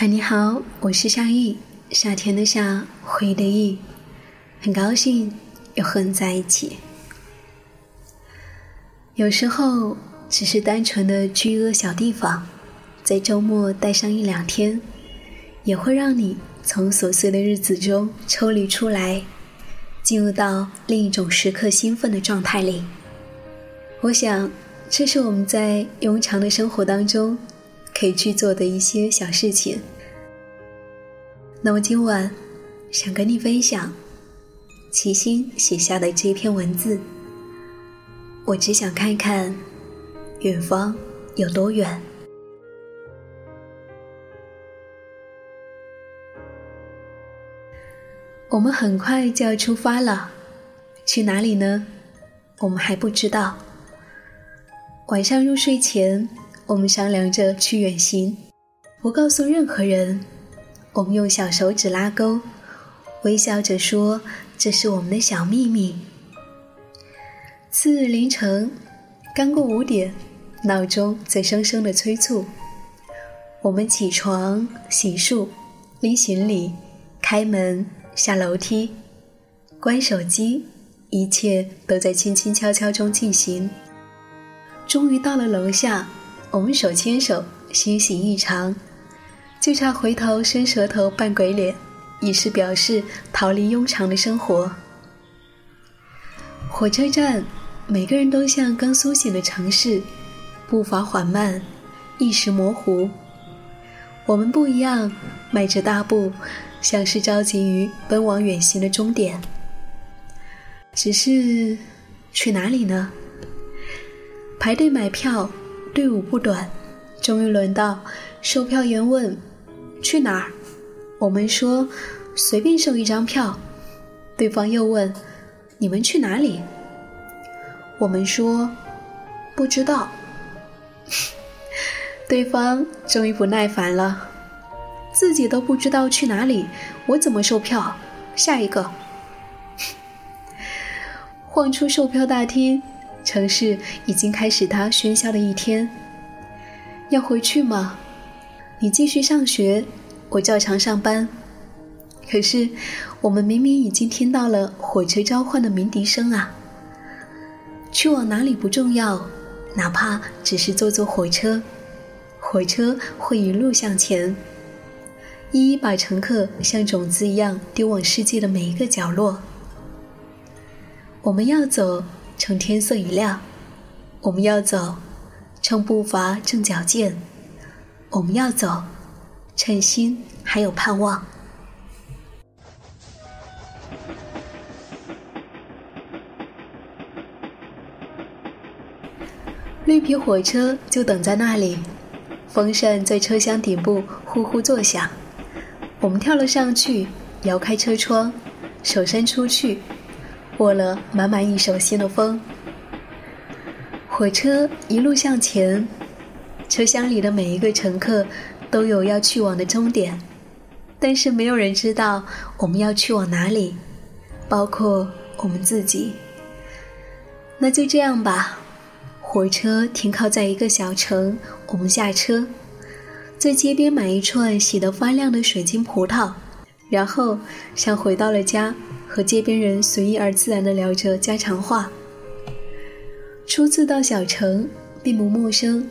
嗨，你好，我是夏意，夏天的夏，回的意，很高兴又和你在一起。有时候，只是单纯的去一个小地方，在周末待上一两天，也会让你从琐碎的日子中抽离出来，进入到另一种时刻兴奋的状态里。我想，这是我们在庸常的生活当中。可以去做的一些小事情。那么今晚想跟你分享齐心写下的这篇文字。我只想看看远方有多远。我们很快就要出发了，去哪里呢？我们还不知道。晚上入睡前。我们商量着去远行，不告诉任何人。我们用小手指拉钩，微笑着说：“这是我们的小秘密。”次日凌晨，刚过五点，闹钟在声声的催促。我们起床、洗漱、拎行李、开门、下楼梯、关手机，一切都在轻轻悄悄中进行。终于到了楼下。我们手牵手，欣喜异常，就差回头伸舌头扮鬼脸，以示表示逃离庸常的生活。火车站，每个人都像刚苏醒的城市，步伐缓慢，意识模糊。我们不一样，迈着大步，像是着急于奔往远行的终点。只是，去哪里呢？排队买票。队伍不短，终于轮到售票员问：“去哪儿？”我们说：“随便售一张票。”对方又问：“你们去哪里？”我们说：“不知道。”对方终于不耐烦了：“自己都不知道去哪里，我怎么售票？”下一个，晃出售票大厅。城市已经开始它喧嚣的一天。要回去吗？你继续上学，我照常上班。可是，我们明明已经听到了火车召唤的鸣笛声啊！去往哪里不重要，哪怕只是坐坐火车，火车会一路向前，一一把乘客像种子一样丢往世界的每一个角落。我们要走。趁天色已亮，我们要走；趁步伐正矫健，我们要走；趁心还有盼望。绿皮火车就等在那里，风扇在车厢顶部呼呼作响。我们跳了上去，摇开车窗，手伸出去。握了满满一手心的风，火车一路向前，车厢里的每一个乘客都有要去往的终点，但是没有人知道我们要去往哪里，包括我们自己。那就这样吧，火车停靠在一个小城，我们下车，在街边买一串洗得发亮的水晶葡萄，然后像回到了家。和街边人随意而自然地聊着家常话。初次到小城，并不陌生。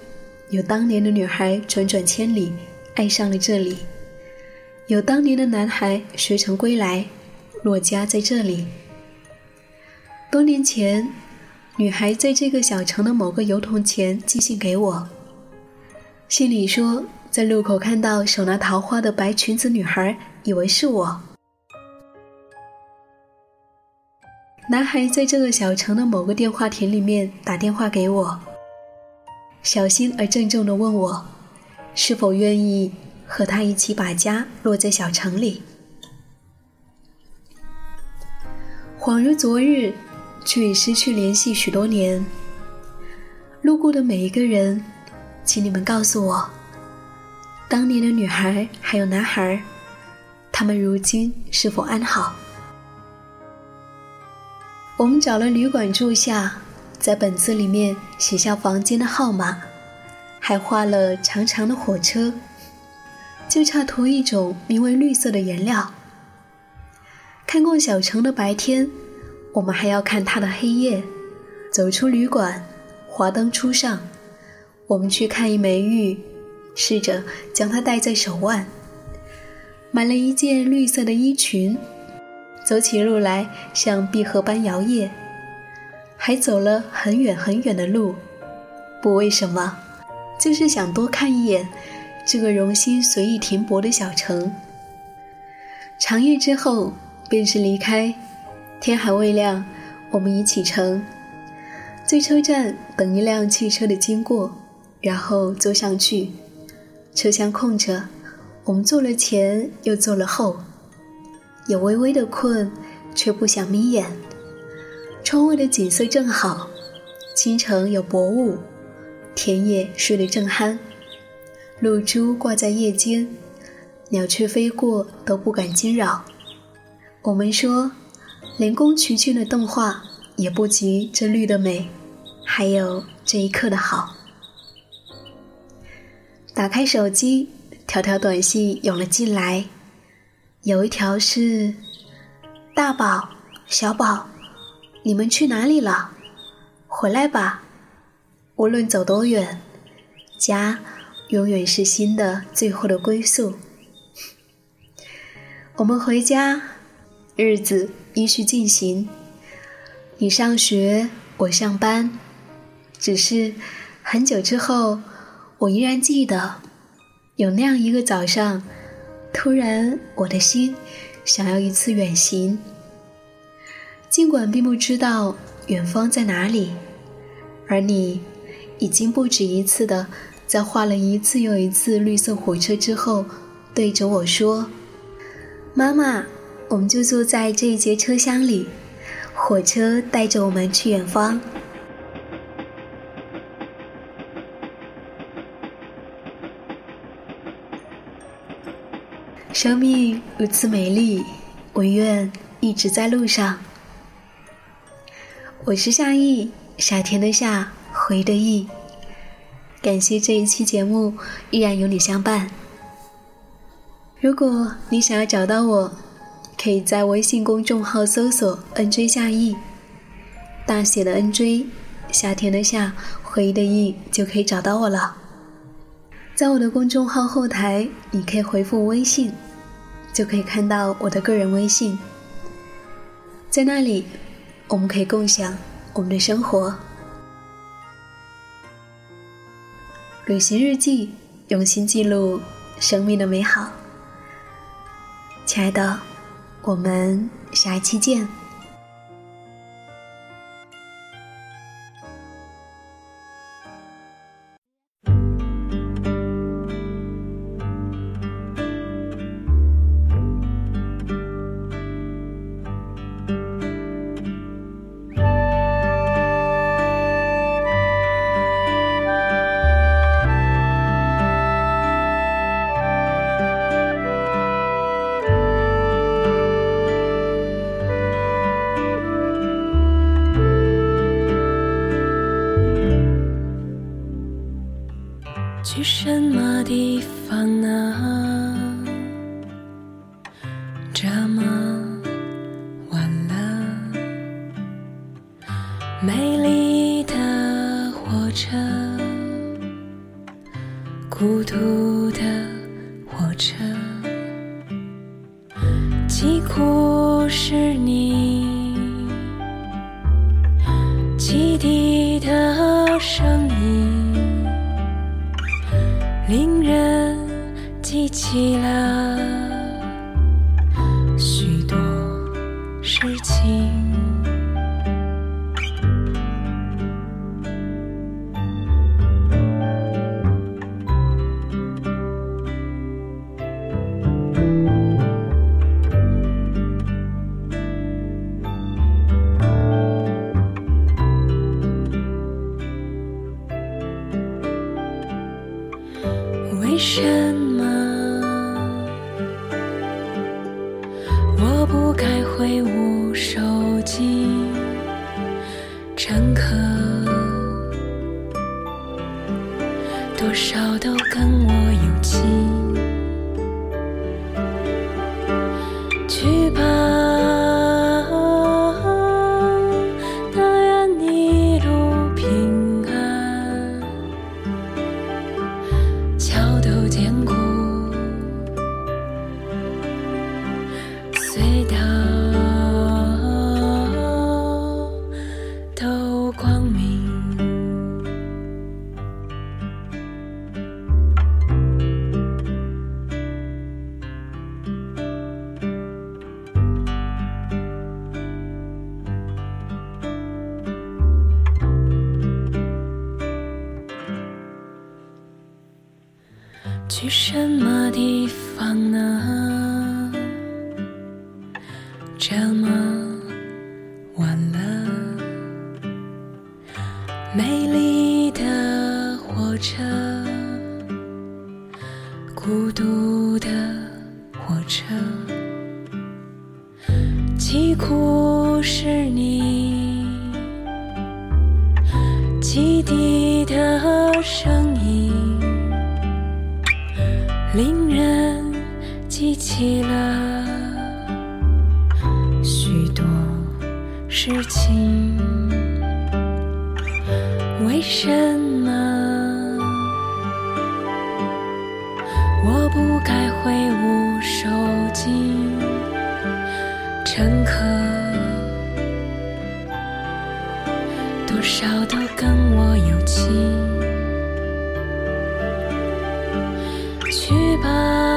有当年的女孩转转千里，爱上了这里；有当年的男孩学成归来，落家在这里。多年前，女孩在这个小城的某个邮筒前寄信给我，信里说，在路口看到手拿桃花的白裙子女孩，以为是我。男孩在这个小城的某个电话亭里面打电话给我，小心而郑重地问我，是否愿意和他一起把家落在小城里。恍如昨日，却已失去联系许多年。路过的每一个人，请你们告诉我，当年的女孩还有男孩，他们如今是否安好？我们找了旅馆住下，在本子里面写下房间的号码，还画了长长的火车。就差涂一种名为绿色的颜料。看过小城的白天，我们还要看它的黑夜。走出旅馆，华灯初上，我们去看一枚玉，试着将它戴在手腕。买了一件绿色的衣裙，走起路来像碧荷般摇曳。还走了很远很远的路，不为什么，就是想多看一眼这个容心随意停泊的小城。长夜之后，便是离开。天还未亮，我们已启程。在车站等一辆汽车的经过，然后坐上去。车厢空着，我们坐了前又坐了后，有微微的困，却不想眯眼。窗外的景色正好，清晨有薄雾，田野睡得正酣，露珠挂在叶间，鸟雀飞过都不敢惊扰。我们说，连宫崎骏的动画也不及这绿的美。还有这一刻的好。打开手机，条条短信涌了进来，有一条是：“大宝、小宝，你们去哪里了？回来吧，无论走多远，家永远是心的最后的归宿。”我们回家，日子依序进行。你上学，我上班。只是很久之后，我依然记得，有那样一个早上，突然我的心想要一次远行。尽管并不知道远方在哪里，而你已经不止一次的在画了一次又一次绿色火车之后，对着我说：“妈妈，我们就坐在这一节车厢里，火车带着我们去远方。”生命如此美丽，我愿一直在路上。我是夏意，夏天的夏，回的意。感谢这一期节目依然有你相伴。如果你想要找到我，可以在微信公众号搜索“ “nj 夏意”，大写的 “nj”，”，夏天的夏，回忆的意，就可以找到我了。在我的公众号后台，你可以回复微信。就可以看到我的个人微信，在那里，我们可以共享我们的生活。旅行日记，用心记录生命的美好。亲爱的，我们下一期见。孤独的火车，疾苦是你汽笛的声音。令人记起了不该挥舞手机？去什么地方呢？这么晚了，美丽的火车，孤独的火车，疾苦是事情。为什么我不该挥舞手机？乘客多少都跟我有情。去吧。